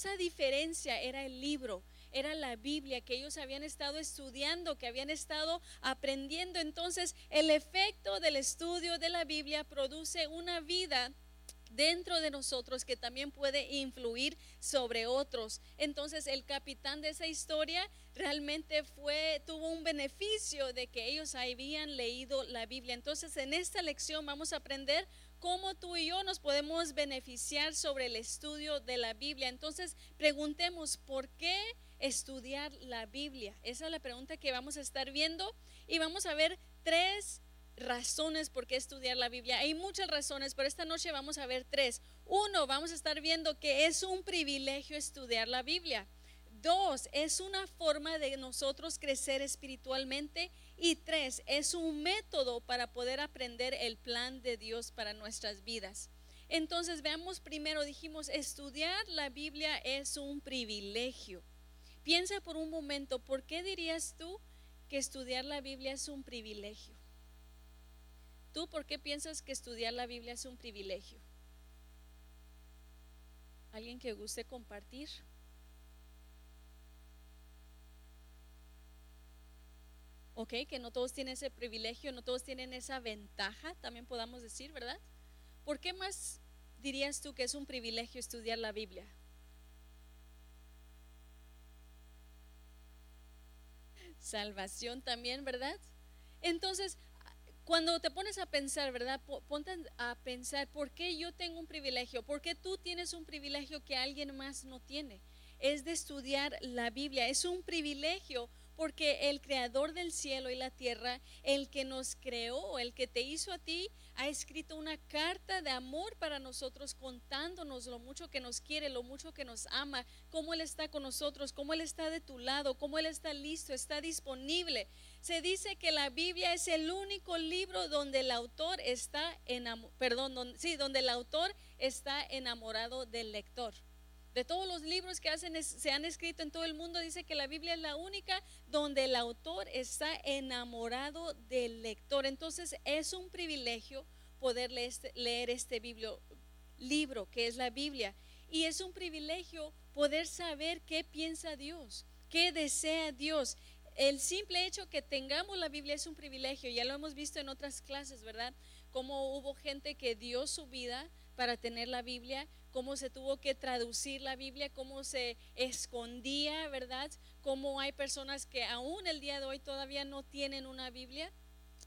Esa diferencia era el libro, era la Biblia que ellos habían estado estudiando, que habían estado aprendiendo. Entonces, el efecto del estudio de la Biblia produce una vida dentro de nosotros que también puede influir sobre otros. Entonces el capitán de esa historia realmente fue tuvo un beneficio de que ellos habían leído la Biblia. Entonces en esta lección vamos a aprender cómo tú y yo nos podemos beneficiar sobre el estudio de la Biblia. Entonces preguntemos, ¿por qué estudiar la Biblia? Esa es la pregunta que vamos a estar viendo y vamos a ver tres razones por qué estudiar la Biblia. Hay muchas razones, pero esta noche vamos a ver tres. Uno, vamos a estar viendo que es un privilegio estudiar la Biblia. Dos, es una forma de nosotros crecer espiritualmente. Y tres, es un método para poder aprender el plan de Dios para nuestras vidas. Entonces, veamos primero, dijimos, estudiar la Biblia es un privilegio. Piensa por un momento, ¿por qué dirías tú que estudiar la Biblia es un privilegio? ¿Tú por qué piensas que estudiar la Biblia es un privilegio? ¿Alguien que guste compartir? Ok, que no todos tienen ese privilegio, no todos tienen esa ventaja, también podamos decir, ¿verdad? ¿Por qué más dirías tú que es un privilegio estudiar la Biblia? Salvación también, ¿verdad? Entonces, cuando te pones a pensar, ¿verdad? Ponte a pensar, ¿por qué yo tengo un privilegio? ¿Por qué tú tienes un privilegio que alguien más no tiene? Es de estudiar la Biblia. Es un privilegio porque el creador del cielo y la tierra, el que nos creó, el que te hizo a ti, ha escrito una carta de amor para nosotros contándonos lo mucho que nos quiere, lo mucho que nos ama, cómo Él está con nosotros, cómo Él está de tu lado, cómo Él está listo, está disponible se dice que la Biblia es el único libro donde el autor está enamorado, perdón, sí, donde el autor está enamorado del lector. De todos los libros que se han escrito en todo el mundo, dice que la Biblia es la única donde el autor está enamorado del lector. Entonces es un privilegio poder leer este, leer este libro que es la Biblia. Y es un privilegio poder saber qué piensa Dios, qué desea Dios el simple hecho que tengamos la Biblia es un privilegio, ya lo hemos visto en otras clases, ¿verdad? Cómo hubo gente que dio su vida para tener la Biblia, cómo se tuvo que traducir la Biblia, cómo se escondía, ¿verdad? Cómo hay personas que aún el día de hoy todavía no tienen una Biblia.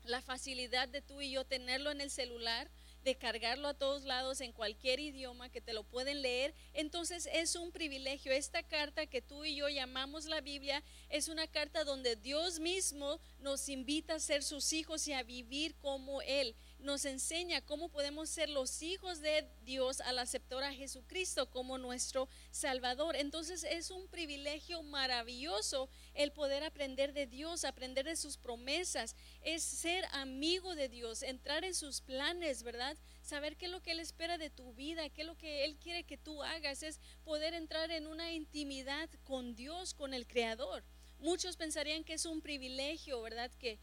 La facilidad de tú y yo tenerlo en el celular, de cargarlo a todos lados en cualquier idioma que te lo pueden leer. Entonces es un privilegio. Esta carta que tú y yo llamamos la Biblia es una carta donde Dios mismo nos invita a ser sus hijos y a vivir como Él nos enseña cómo podemos ser los hijos de Dios al aceptar a Jesucristo como nuestro Salvador. Entonces es un privilegio maravilloso el poder aprender de Dios, aprender de sus promesas, es ser amigo de Dios, entrar en sus planes, ¿verdad? Saber qué es lo que Él espera de tu vida, qué es lo que Él quiere que tú hagas, es poder entrar en una intimidad con Dios, con el Creador. Muchos pensarían que es un privilegio, ¿verdad? Que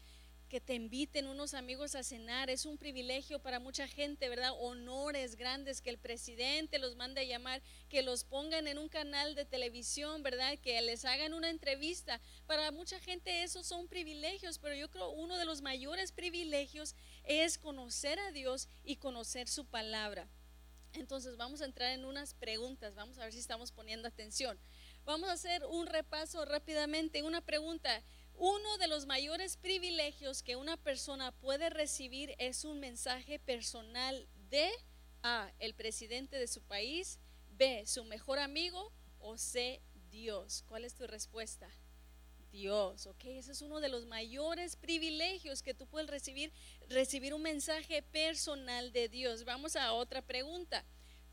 que te inviten unos amigos a cenar. Es un privilegio para mucha gente, ¿verdad? Honores grandes que el presidente los mande a llamar, que los pongan en un canal de televisión, ¿verdad? Que les hagan una entrevista. Para mucha gente esos son privilegios, pero yo creo uno de los mayores privilegios es conocer a Dios y conocer su palabra. Entonces vamos a entrar en unas preguntas, vamos a ver si estamos poniendo atención. Vamos a hacer un repaso rápidamente. Una pregunta, uno de los mayores privilegios que una persona puede recibir es un mensaje personal de A, el presidente de su país, B, su mejor amigo o C, Dios. ¿Cuál es tu respuesta? Dios, ok, ese es uno de los mayores privilegios que tú puedes recibir, recibir un mensaje personal de Dios. Vamos a otra pregunta.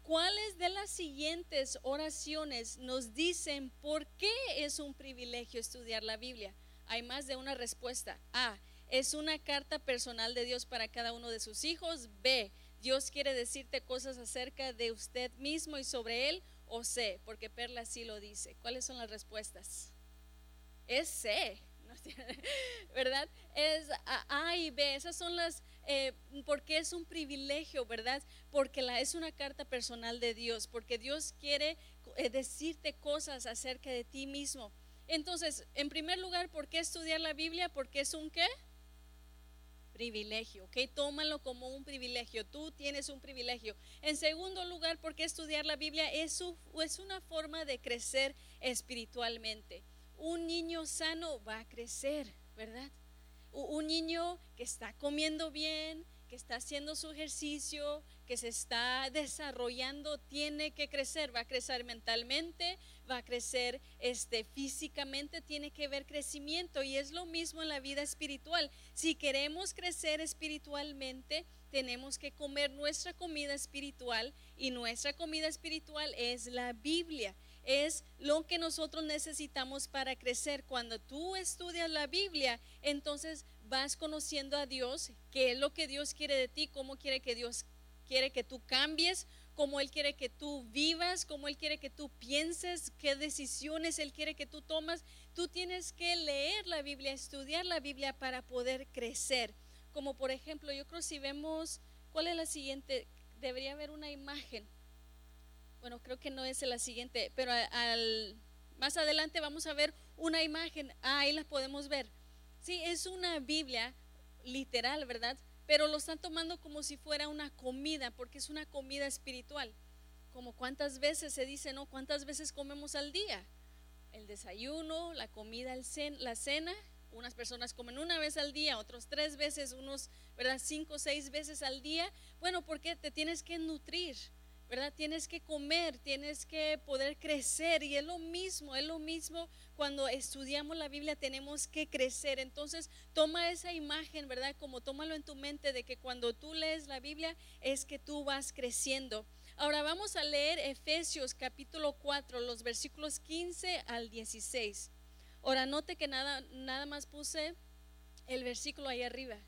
¿Cuáles de las siguientes oraciones nos dicen por qué es un privilegio estudiar la Biblia? Hay más de una respuesta. A, es una carta personal de Dios para cada uno de sus hijos. B, Dios quiere decirte cosas acerca de usted mismo y sobre él. O C, porque Perla sí lo dice. ¿Cuáles son las respuestas? Es C, ¿verdad? Es A y B, esas son las, eh, porque es un privilegio, ¿verdad? Porque la, es una carta personal de Dios, porque Dios quiere eh, decirte cosas acerca de ti mismo. Entonces, en primer lugar, ¿por qué estudiar la Biblia? Porque es un qué? Privilegio, ¿ok? Tómalo como un privilegio. Tú tienes un privilegio. En segundo lugar, ¿por qué estudiar la Biblia? Es, es una forma de crecer espiritualmente. Un niño sano va a crecer, ¿verdad? Un niño que está comiendo bien, que está haciendo su ejercicio, que se está desarrollando, tiene que crecer, va a crecer mentalmente, va a crecer este, físicamente, tiene que ver crecimiento y es lo mismo en la vida espiritual. Si queremos crecer espiritualmente, tenemos que comer nuestra comida espiritual y nuestra comida espiritual es la Biblia. Es lo que nosotros necesitamos para crecer. Cuando tú estudias la Biblia, entonces vas conociendo a Dios, qué es lo que Dios quiere de ti, cómo quiere que Dios quiere que tú cambies, cómo Él quiere que tú vivas, cómo Él quiere que tú pienses, qué decisiones Él quiere que tú tomas. Tú tienes que leer la Biblia, estudiar la Biblia para poder crecer. Como por ejemplo, yo creo si vemos, ¿cuál es la siguiente? Debería haber una imagen. Bueno, creo que no es la siguiente, pero al, más adelante vamos a ver una imagen. Ah, ahí la podemos ver. Sí, es una Biblia literal, ¿verdad? Pero lo están tomando como si fuera una comida, porque es una comida espiritual. Como cuántas veces se dice, ¿no? ¿Cuántas veces comemos al día? El desayuno, la comida, la cena. Unas personas comen una vez al día, otros tres veces, unos, ¿verdad? Cinco o seis veces al día. Bueno, porque te tienes que nutrir. ¿Verdad? Tienes que comer, tienes que poder crecer y es lo mismo, es lo mismo cuando estudiamos la Biblia tenemos que crecer. Entonces, toma esa imagen, ¿verdad? Como tómalo en tu mente de que cuando tú lees la Biblia es que tú vas creciendo. Ahora vamos a leer Efesios capítulo 4, los versículos 15 al 16. Ahora note que nada, nada más puse el versículo ahí arriba.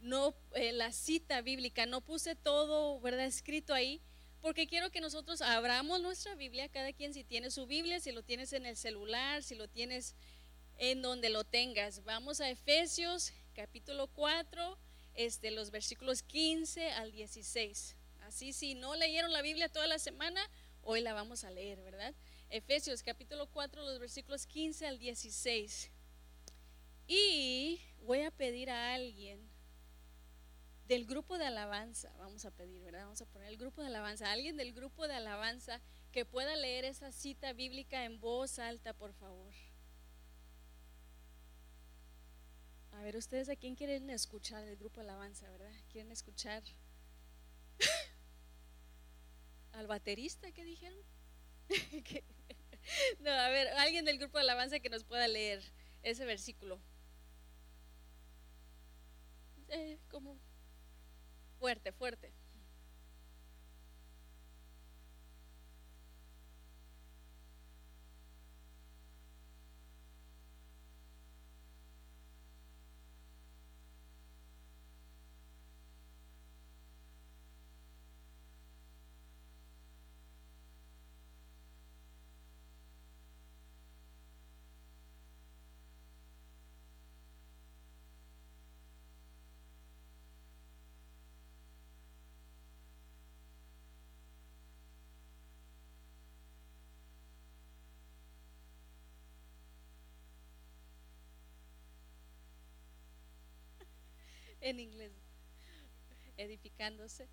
No eh, la cita bíblica, no puse todo, ¿verdad? escrito ahí porque quiero que nosotros abramos nuestra Biblia, cada quien si tiene su Biblia, si lo tienes en el celular, si lo tienes en donde lo tengas. Vamos a Efesios capítulo 4, este, los versículos 15 al 16. Así si no leyeron la Biblia toda la semana, hoy la vamos a leer, ¿verdad? Efesios capítulo 4, los versículos 15 al 16. Y voy a pedir a alguien del grupo de alabanza, vamos a pedir, ¿verdad? Vamos a poner el grupo de alabanza, alguien del grupo de alabanza que pueda leer esa cita bíblica en voz alta, por favor. A ver, ustedes a quién quieren escuchar del grupo de alabanza, ¿verdad? ¿Quieren escuchar al baterista que dijeron? no, a ver, alguien del grupo de alabanza que nos pueda leer ese versículo. Eh, como Fuerte, fuerte. En inglés, edificándose.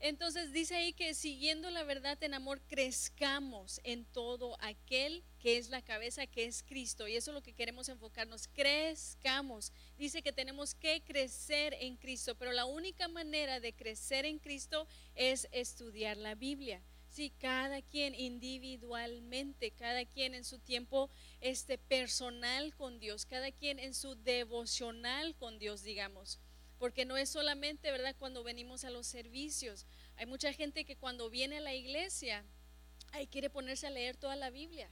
Entonces dice ahí que siguiendo la verdad en amor crezcamos en todo aquel que es la cabeza, que es Cristo. Y eso es lo que queremos enfocarnos, crezcamos. Dice que tenemos que crecer en Cristo, pero la única manera de crecer en Cristo es estudiar la Biblia. Sí, cada quien individualmente, cada quien en su tiempo este personal con Dios, cada quien en su devocional con Dios, digamos porque no es solamente, ¿verdad?, cuando venimos a los servicios. Hay mucha gente que cuando viene a la iglesia, ahí quiere ponerse a leer toda la Biblia.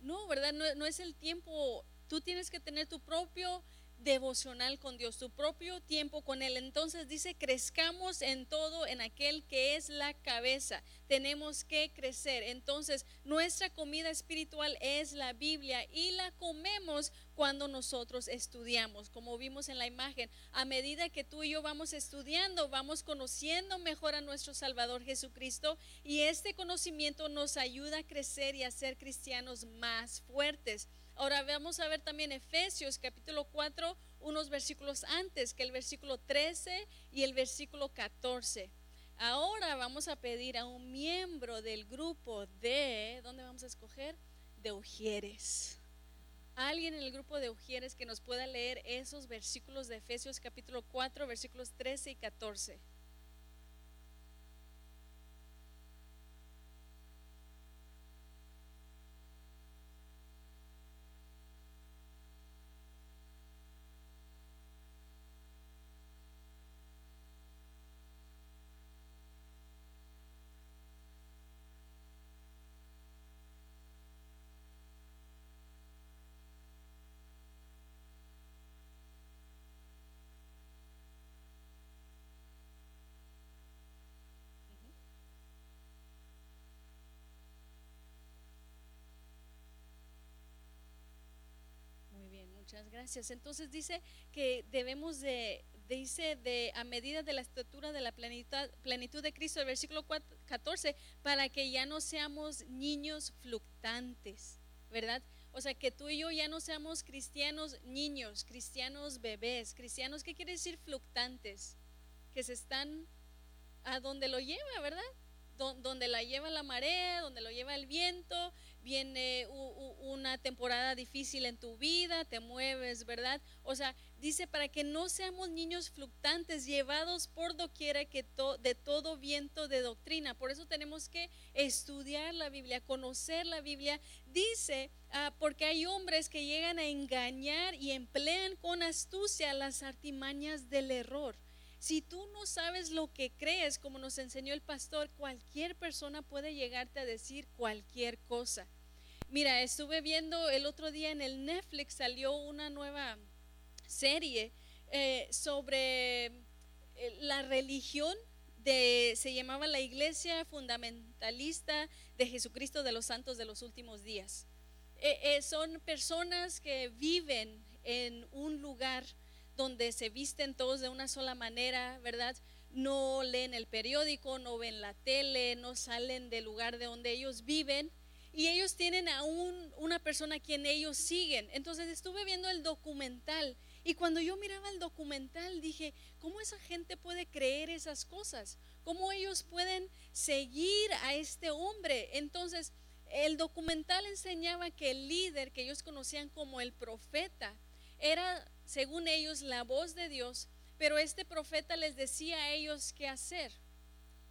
No, ¿verdad? No, es el tiempo, tú tienes que tener tu propio devocional con Dios, tu propio tiempo con Él. Entonces dice, crezcamos en todo en aquel que es la cabeza. Tenemos que crecer. Entonces, nuestra comida espiritual es la Biblia y la comemos cuando nosotros estudiamos, como vimos en la imagen. A medida que tú y yo vamos estudiando, vamos conociendo mejor a nuestro Salvador Jesucristo y este conocimiento nos ayuda a crecer y a ser cristianos más fuertes. Ahora vamos a ver también Efesios capítulo 4, unos versículos antes que el versículo 13 y el versículo 14. Ahora vamos a pedir a un miembro del grupo de, ¿dónde vamos a escoger? De Ujieres. Alguien en el grupo de Ujieres que nos pueda leer esos versículos de Efesios capítulo 4, versículos 13 y 14. Muchas gracias. Entonces dice que debemos de, dice a medida de la estatura de la plenitud de Cristo, el versículo 14, para que ya no seamos niños fluctantes, ¿verdad? O sea, que tú y yo ya no seamos cristianos niños, cristianos bebés, cristianos, ¿qué quiere decir fluctantes? Que se están a donde lo lleva, ¿verdad? donde la lleva la marea, donde lo lleva el viento, viene una temporada difícil en tu vida, te mueves, ¿verdad? O sea, dice para que no seamos niños fluctantes, llevados por doquiera que de todo viento de doctrina. Por eso tenemos que estudiar la Biblia, conocer la Biblia. Dice, ah, porque hay hombres que llegan a engañar y emplean con astucia las artimañas del error. Si tú no sabes lo que crees, como nos enseñó el pastor, cualquier persona puede llegarte a decir cualquier cosa. Mira, estuve viendo el otro día en el Netflix, salió una nueva serie eh, sobre eh, la religión de, se llamaba la Iglesia Fundamentalista de Jesucristo de los Santos de los Últimos Días. Eh, son personas que viven en un lugar donde se visten todos de una sola manera, ¿verdad? No leen el periódico, no ven la tele, no salen del lugar de donde ellos viven y ellos tienen a una persona a quien ellos siguen. Entonces estuve viendo el documental y cuando yo miraba el documental dije, ¿cómo esa gente puede creer esas cosas? ¿Cómo ellos pueden seguir a este hombre? Entonces el documental enseñaba que el líder que ellos conocían como el profeta era según ellos, la voz de Dios, pero este profeta les decía a ellos qué hacer.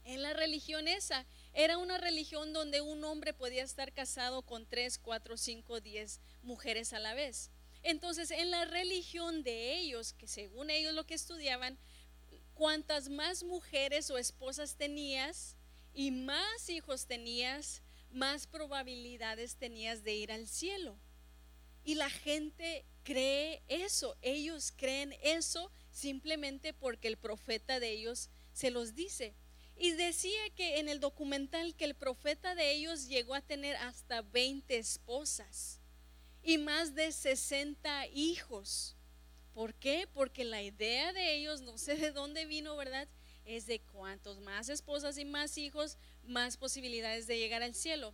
En la religión esa, era una religión donde un hombre podía estar casado con tres, cuatro, cinco, diez mujeres a la vez. Entonces, en la religión de ellos, que según ellos lo que estudiaban, cuantas más mujeres o esposas tenías y más hijos tenías, más probabilidades tenías de ir al cielo. Y la gente cree eso, ellos creen eso simplemente porque el profeta de ellos se los dice. Y decía que en el documental que el profeta de ellos llegó a tener hasta 20 esposas y más de 60 hijos. ¿Por qué? Porque la idea de ellos, no sé de dónde vino, ¿verdad? Es de cuantos más esposas y más hijos, más posibilidades de llegar al cielo.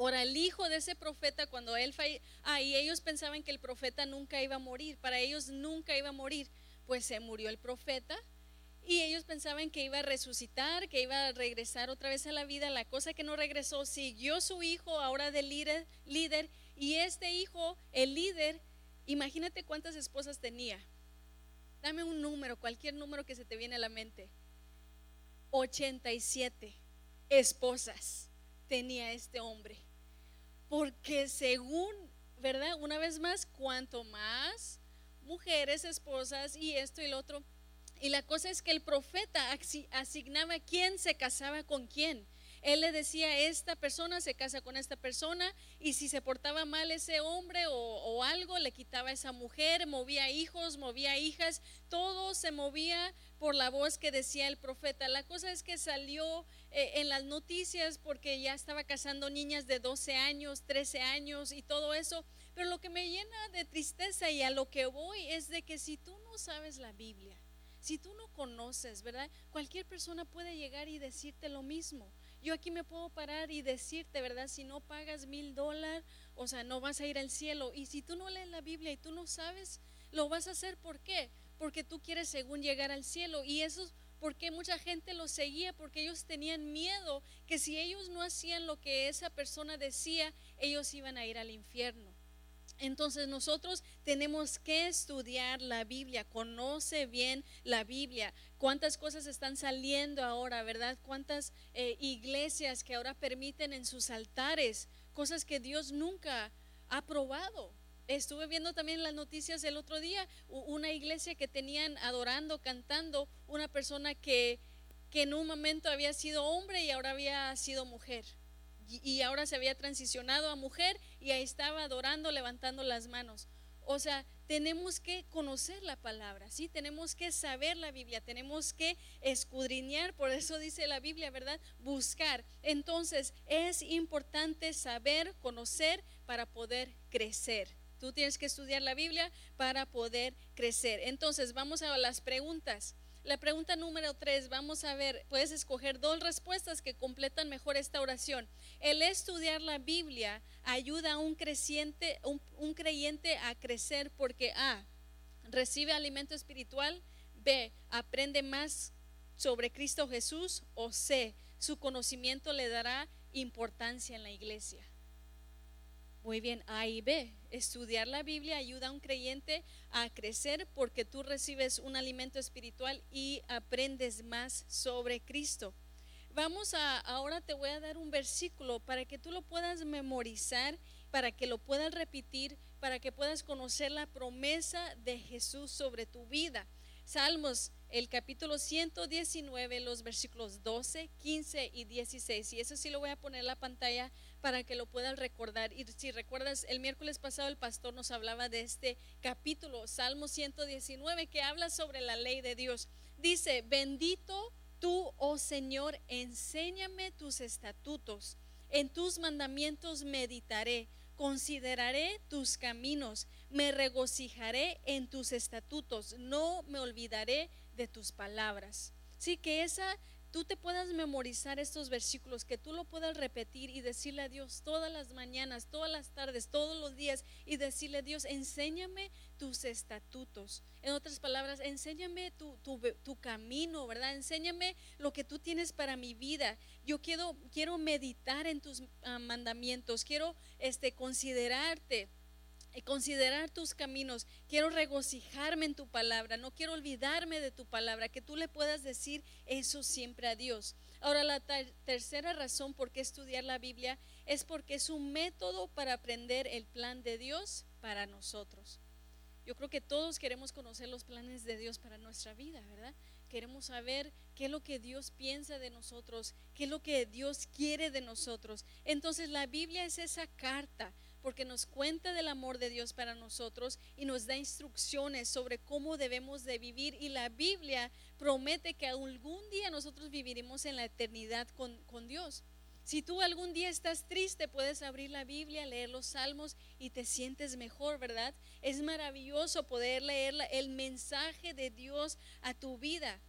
Ahora, el hijo de ese profeta, cuando él falleció, ah, y ellos pensaban que el profeta nunca iba a morir, para ellos nunca iba a morir, pues se murió el profeta y ellos pensaban que iba a resucitar, que iba a regresar otra vez a la vida. La cosa que no regresó, siguió su hijo ahora de líder, líder y este hijo, el líder, imagínate cuántas esposas tenía. Dame un número, cualquier número que se te viene a la mente. 87 esposas tenía este hombre. Porque según, ¿verdad? Una vez más, cuanto más mujeres, esposas y esto y lo otro. Y la cosa es que el profeta asignaba quién se casaba con quién. Él le decía, esta persona se casa con esta persona y si se portaba mal ese hombre o, algo, le quitaba a esa mujer, movía hijos, movía hijas, todo se movía por la voz que decía el profeta. La cosa es que salió eh, en las noticias porque ya estaba casando niñas de 12 años, 13 años y todo eso. Pero lo que me llena de tristeza y a lo que voy es de que si tú no sabes la Biblia, si tú no conoces, ¿verdad? Cualquier persona puede llegar y decirte lo mismo. Yo aquí me puedo parar y decirte, ¿verdad? Si no pagas mil dólares, o sea, no vas a ir al cielo. Y si tú no lees la Biblia y tú no sabes, lo vas a hacer. ¿Por qué? Porque tú quieres según llegar al cielo. Y eso es porque mucha gente lo seguía, porque ellos tenían miedo que si ellos no hacían lo que esa persona decía, ellos iban a ir al infierno. Entonces nosotros tenemos que estudiar la Biblia, conoce bien la Biblia, cuántas cosas están saliendo ahora, ¿verdad? Cuántas eh, iglesias que ahora permiten en sus altares cosas que Dios nunca ha probado. Estuve viendo también las noticias el otro día, una iglesia que tenían adorando, cantando, una persona que, que en un momento había sido hombre y ahora había sido mujer y ahora se había transicionado a mujer y ahí estaba adorando, levantando las manos. O sea, tenemos que conocer la palabra, ¿sí? Tenemos que saber la Biblia, tenemos que escudriñar, por eso dice la Biblia, ¿verdad? Buscar. Entonces, es importante saber, conocer para poder crecer. Tú tienes que estudiar la Biblia para poder crecer. Entonces, vamos a las preguntas. La pregunta número tres, vamos a ver, puedes escoger dos respuestas que completan mejor esta oración. El estudiar la Biblia ayuda a un, creciente, un, creyente a crecer porque A, recibe alimento espiritual, B, aprende más sobre Cristo Jesús o C, su conocimiento le dará importancia en la iglesia. Muy bien, A y B. Estudiar la Biblia ayuda a un creyente a crecer porque tú recibes un alimento espiritual y aprendes más sobre Cristo. Vamos a, ahora te voy a dar un versículo para que tú lo puedas memorizar, para que lo puedas repetir, para que puedas conocer la promesa de Jesús sobre tu vida. Salmos, el capítulo 119, los versículos 12, 15 y 16. Y eso sí lo voy a poner en la pantalla para que lo puedas recordar. Y si recuerdas, el miércoles pasado el pastor nos hablaba de este capítulo, Salmo 119, que habla sobre la ley de Dios. Dice, bendito tú, oh Señor, enséñame tus estatutos. En tus mandamientos meditaré, consideraré tus caminos, me regocijaré en tus estatutos, no me olvidaré de tus palabras. Sí, que esa tú te puedas memorizar estos versículos, que tú lo puedas repetir y decirle a Dios todas las mañanas, todas las tardes, todos los días y decirle a Dios, enséñame tus estatutos. En otras palabras, enséñame tu, tu, camino, ¿verdad? Enséñame lo que tú tienes para mi vida. Yo quiero, quiero meditar en tus ah, mandamientos, quiero este, considerarte considerar tus caminos. Quiero regocijarme en tu palabra, no quiero olvidarme de tu palabra, que tú le puedas decir eso siempre a Dios. Ahora, la tercera razón por qué estudiar la Biblia es porque es un método para aprender el plan de Dios para nosotros. Yo creo que todos queremos conocer los planes de Dios para nuestra vida, ¿verdad? Queremos saber qué es lo que Dios piensa de nosotros, qué es lo que Dios quiere de nosotros. Entonces la Biblia es esa carta porque nos cuenta del amor de Dios para nosotros y nos da instrucciones sobre cómo debemos de vivir. Y la Biblia promete que algún día nosotros viviremos en la eternidad con, con Dios. Si tú algún día estás triste, puedes abrir la Biblia, leer los salmos y te sientes mejor, ¿verdad? Es maravilloso poder leer el mensaje de Dios a tu vida.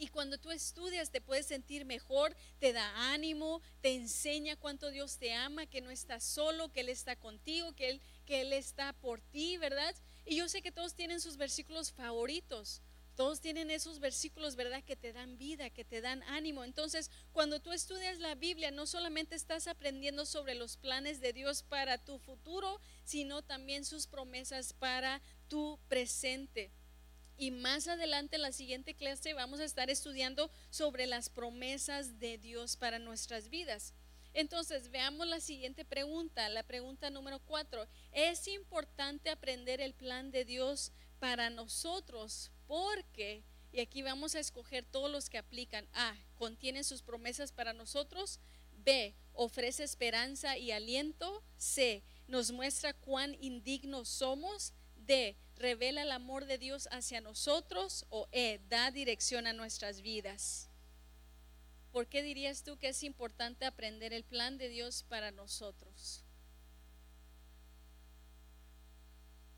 Y cuando tú estudias te puedes sentir mejor, te da ánimo, te enseña cuánto Dios te ama, que no estás solo, que Él está contigo, que Él, que Él está por ti, ¿verdad? Y yo sé que todos tienen sus versículos favoritos. Todos tienen esos versículos, ¿verdad? Que te dan vida, que te dan ánimo. Entonces, cuando tú estudias la Biblia, no solamente estás aprendiendo sobre los planes de Dios para tu futuro, sino también sus promesas para tu presente. Y más adelante en la siguiente clase vamos a estar estudiando sobre las promesas de Dios para nuestras vidas. Entonces, veamos la siguiente pregunta, la pregunta número cuatro. Es importante aprender el plan de Dios para nosotros porque, y aquí vamos a escoger todos los que aplican, A, contienen sus promesas para nosotros, B, ofrece esperanza y aliento. C, nos muestra cuán indignos somos. D, revela el amor de Dios hacia nosotros. O E, da dirección a nuestras vidas. ¿Por qué dirías tú que es importante aprender el plan de Dios para nosotros?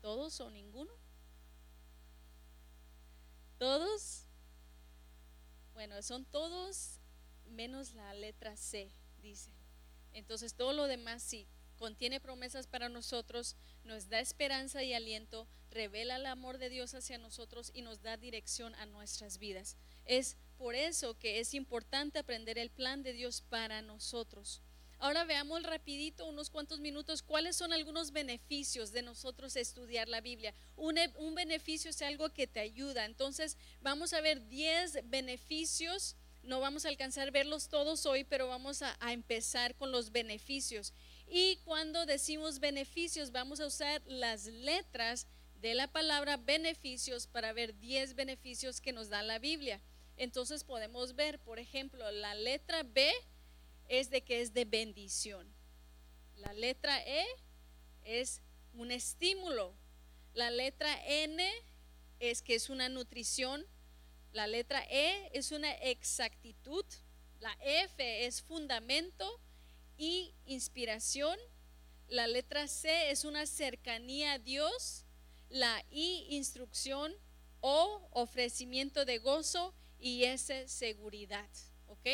¿Todos o ninguno? ¿Todos? Bueno, son todos menos la letra C, dice. Entonces todo lo demás sí, contiene promesas para nosotros, nos da esperanza y aliento, revela el amor de Dios hacia nosotros y nos da dirección a nuestras vidas. Es por eso que es importante aprender el plan de Dios para nosotros. Ahora veamos rapidito, unos cuantos minutos, cuáles son algunos beneficios de nosotros estudiar la Biblia. Un, beneficio es algo que te ayuda. Entonces, vamos a ver 10 beneficios. No vamos a alcanzar a verlos todos hoy, pero vamos a empezar con los beneficios. Y cuando decimos beneficios, vamos a usar las letras de la palabra beneficios para ver 10 beneficios que nos da la Biblia. Entonces podemos ver, por ejemplo, la letra B es de que es de bendición. La letra E es un estímulo. La letra N es que es una nutrición. La letra E es una exactitud. La F es fundamento y inspiración. La letra C es una cercanía a Dios. La I, instrucción. O, ofrecimiento de gozo. Y S, seguridad. ¿Ok?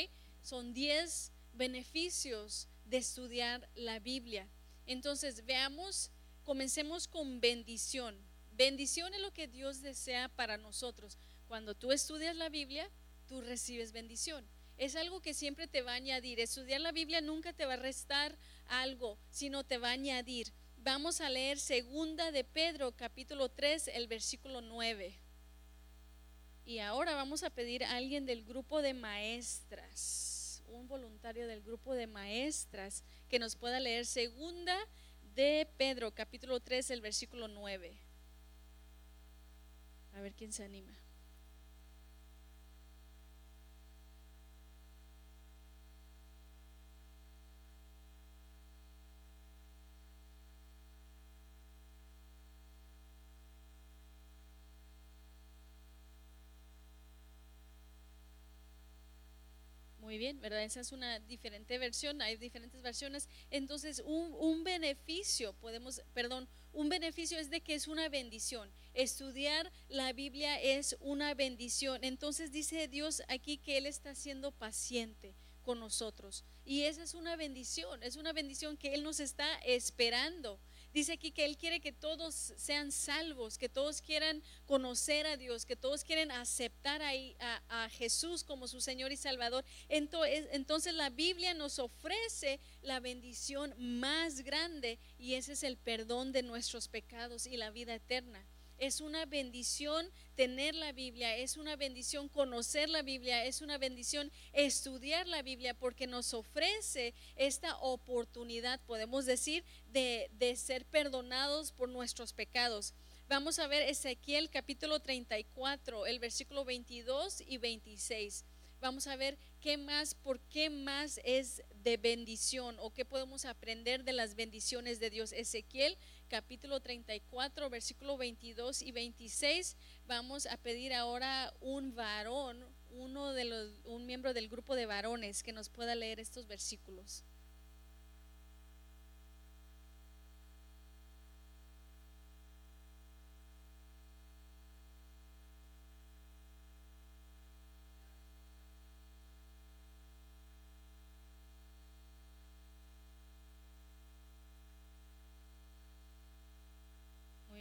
Son 10 beneficios de estudiar la Biblia. Entonces, veamos, comencemos con bendición. Bendición es lo que Dios desea para nosotros. Cuando tú estudias la Biblia, tú recibes bendición. Es algo que siempre te va a añadir. Estudiar la Biblia nunca te va a restar algo, sino te va a añadir. Vamos a leer segunda de Pedro, capítulo 3, el versículo 9. Y ahora vamos a pedir a alguien del grupo de maestras un voluntario del grupo de maestras que nos pueda leer segunda de Pedro, capítulo 3, el versículo 9. A ver quién se anima. Muy bien, ¿verdad? Esa es una diferente versión, hay diferentes versiones. Entonces, un, un, beneficio, podemos, perdón, un beneficio es de que es una bendición. Estudiar la Biblia es una bendición. Entonces dice Dios aquí que Él está siendo paciente con nosotros. Y esa es una bendición, es una bendición que Él nos está esperando. Dice aquí que Él quiere que todos sean salvos, que todos quieran conocer a Dios, que todos quieren aceptar a, a, Jesús como su Señor y Salvador. Entonces, entonces la Biblia nos ofrece la bendición más grande y ese es el perdón de nuestros pecados y la vida eterna. Es una bendición tener la Biblia, es una bendición conocer la Biblia, es una bendición estudiar la Biblia porque nos ofrece esta oportunidad, podemos decir, de, de ser perdonados por nuestros pecados. Vamos a ver Ezequiel capítulo 34, el versículo 22 y 26. Vamos a ver qué más, por qué más es de bendición o qué podemos aprender de las bendiciones de Dios. Ezequiel capítulo 34, versículo 22 y 26, vamos a pedir ahora un varón, uno de los, un miembro del grupo de varones que nos pueda leer estos versículos.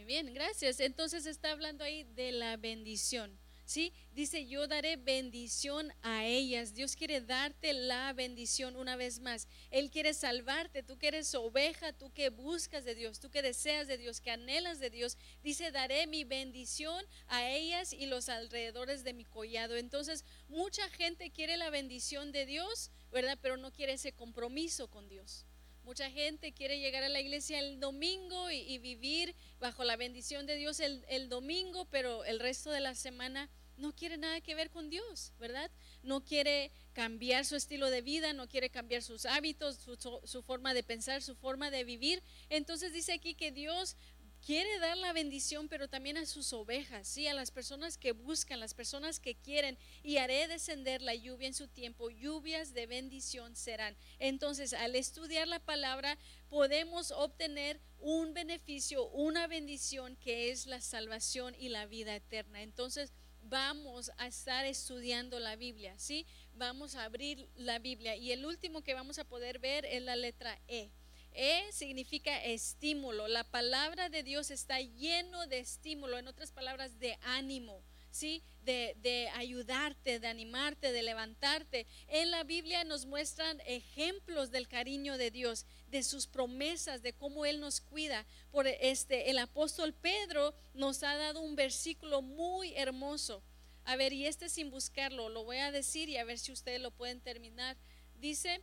Bien, gracias. Entonces está hablando ahí de la bendición. ¿Sí? Dice, yo daré bendición a ellas. Dios quiere darte la bendición una vez más. Él quiere salvarte. Tú que eres oveja, tú que buscas de Dios, tú que deseas de Dios, que anhelas de Dios. Dice, daré mi bendición a ellas y los alrededores de mi collado. Entonces, mucha gente quiere la bendición de Dios, ¿verdad? Pero no quiere ese compromiso con Dios. Mucha gente quiere llegar a la iglesia el domingo y, vivir bajo la bendición de Dios el, domingo, pero el resto de la semana no quiere nada que ver con Dios, ¿verdad? No quiere cambiar su estilo de vida, no quiere cambiar sus hábitos, su, forma de pensar, su forma de vivir. Entonces dice aquí que Dios quiere dar la bendición, pero también a sus ovejas, ¿sí? a las personas que buscan, las personas que quieren, y haré descender la lluvia en su tiempo, lluvias de bendición serán. Entonces, al estudiar la palabra, podemos obtener un beneficio, una bendición que es la salvación y la vida eterna. Entonces, vamos a estar estudiando la Biblia, ¿sí? Vamos a abrir la Biblia y el último que vamos a poder ver es la letra E. E significa estímulo. La palabra de Dios está lleno de estímulo, en otras palabras, de ánimo. ¿sí? De, ayudarte, de animarte, de levantarte. En la Biblia nos muestran ejemplos del cariño de Dios, de sus promesas, de cómo Él nos cuida. Por este, el apóstol Pedro nos ha dado un versículo muy hermoso. A ver, y este sin buscarlo, lo voy a decir y a ver si ustedes lo pueden terminar. Dice,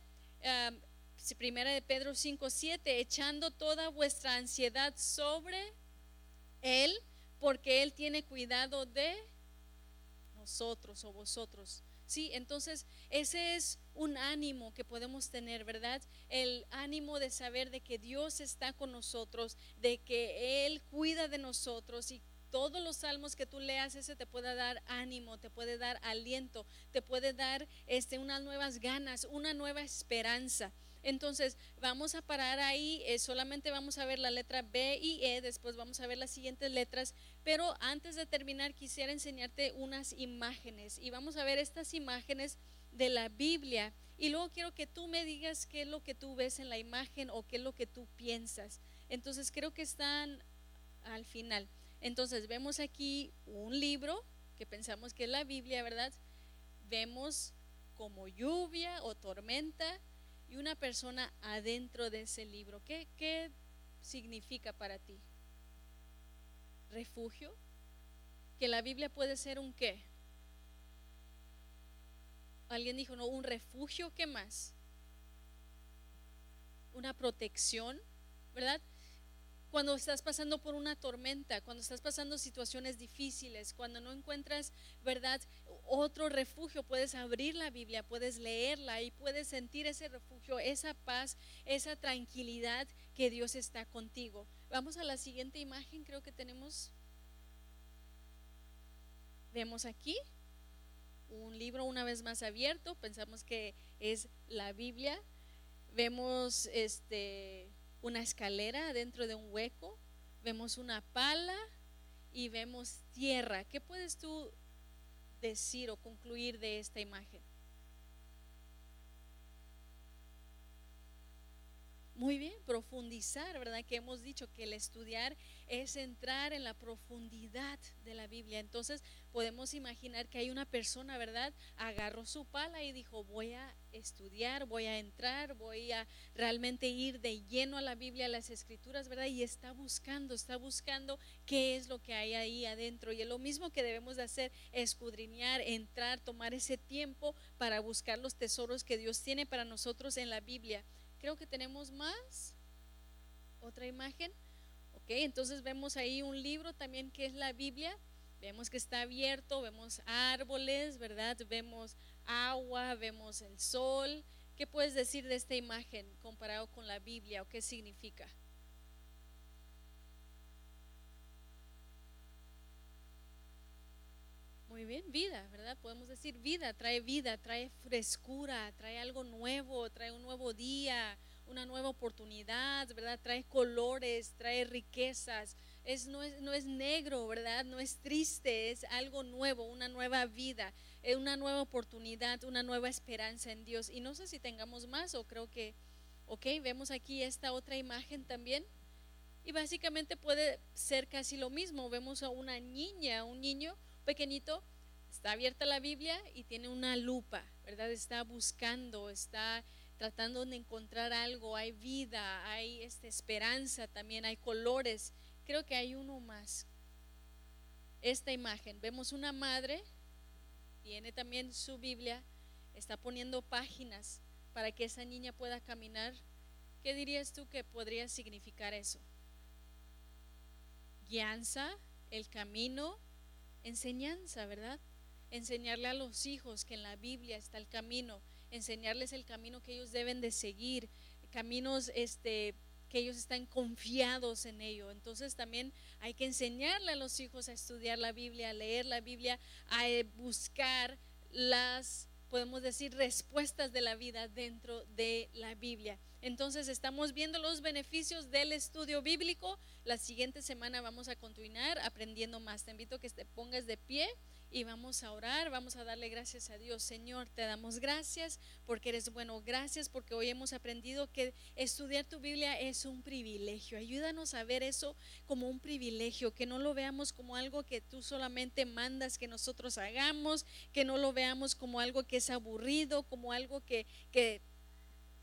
um, primera de Pedro 5, 7, echando toda vuestra ansiedad sobre Él, porque Él tiene cuidado de nosotros o vosotros. Sí, entonces ese es un ánimo que podemos tener, ¿verdad? El ánimo de saber de que Dios está con nosotros, de que Él cuida de nosotros y todos los salmos que tú leas, ese te puede dar ánimo, te puede dar aliento, te puede dar este, unas nuevas ganas, una nueva esperanza. Entonces, vamos a parar ahí, eh, solamente vamos a ver la letra B y E, después vamos a ver las siguientes letras, pero antes de terminar quisiera enseñarte unas imágenes y vamos a ver estas imágenes de la Biblia y luego quiero que tú me digas qué es lo que tú ves en la imagen o qué es lo que tú piensas. Entonces, creo que están al final. Entonces, vemos aquí un libro que pensamos que es la Biblia, ¿verdad? Vemos como lluvia o tormenta, y una persona adentro de ese libro. ¿Qué, qué significa para ti? ¿Refugio? Que la Biblia puede ser un qué? Alguien dijo, no, un refugio, ¿qué más? Una protección, ¿verdad? Cuando estás pasando por una tormenta, cuando estás pasando situaciones difíciles, cuando no encuentras, ¿verdad? Otro refugio, puedes abrir la Biblia, puedes leerla y puedes sentir ese refugio, esa paz, esa tranquilidad que Dios está contigo. Vamos a la siguiente imagen, creo que tenemos, vemos aquí un libro una vez más abierto, pensamos que es la Biblia, vemos este una escalera dentro de un hueco, vemos una pala y vemos tierra. ¿Qué puedes tú decir o concluir de esta imagen? Muy bien, profundizar, ¿verdad? Que hemos dicho que el estudiar es entrar en la profundidad de la Biblia. Entonces podemos imaginar que hay una persona, ¿verdad? Agarró su pala y dijo, voy a estudiar, voy a entrar, voy a realmente ir de lleno a la Biblia, a las escrituras, ¿verdad? Y está buscando, está buscando qué es lo que hay ahí adentro. Y es lo mismo que debemos de hacer, escudriñar, entrar, tomar ese tiempo para buscar los tesoros que Dios tiene para nosotros en la Biblia. Creo que tenemos más. Otra imagen. Entonces vemos ahí un libro también que es la Biblia. Vemos que está abierto, vemos árboles, ¿verdad? Vemos agua, vemos el sol. ¿Qué puedes decir de esta imagen comparado con la Biblia o qué significa? Muy bien, vida, ¿verdad? Podemos decir vida, trae vida, trae frescura, trae algo nuevo, trae un nuevo día, una nueva oportunidad, ¿verdad? Trae colores, trae riquezas. Es, no, es, no es negro, ¿verdad? No es triste, es algo nuevo, una nueva vida, es una nueva oportunidad, una nueva esperanza en Dios. Y no sé si tengamos más o creo que, ok, vemos aquí esta otra imagen también. Y básicamente puede ser casi lo mismo. Vemos a una niña, un niño pequeñito, está abierta la Biblia y tiene una lupa, ¿verdad? Está buscando, está tratando de encontrar algo, hay vida, hay esta esperanza también, hay colores. Creo que hay uno más. Esta imagen, vemos una madre, tiene también su Biblia, está poniendo páginas para que esa niña pueda caminar. ¿Qué dirías tú que podría significar eso? Guianza, el camino, enseñanza, ¿verdad? enseñarle a los hijos que en la Biblia está el camino, enseñarles el camino que ellos deben de seguir, caminos este que ellos están confiados en ello. Entonces también hay que enseñarle a los hijos a estudiar la Biblia, a leer la Biblia, a eh, buscar las, podemos decir, respuestas de la vida dentro de la Biblia. Entonces estamos viendo los beneficios del estudio bíblico. La siguiente semana vamos a continuar aprendiendo más. Te invito a que te pongas de pie y vamos a orar, vamos a darle gracias a Dios. Señor, te damos gracias porque eres bueno. Gracias porque hoy hemos aprendido que estudiar tu Biblia es un privilegio. Ayúdanos a ver eso como un privilegio, que no lo veamos como algo que tú solamente mandas que nosotros hagamos, que no lo veamos como algo que es aburrido, como algo que, que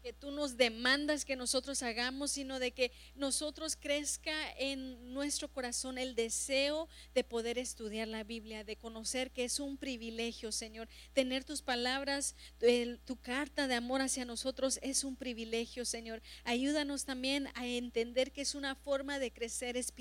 que tú nos demandas que nosotros hagamos, sino de que nosotros crezca en nuestro corazón el deseo de poder estudiar la Biblia, de conocer que es un privilegio, Señor. Tener tus palabras, tu carta de amor hacia nosotros es un privilegio, Señor. Ayúdanos también a entender que es una forma de crecer espiritualmente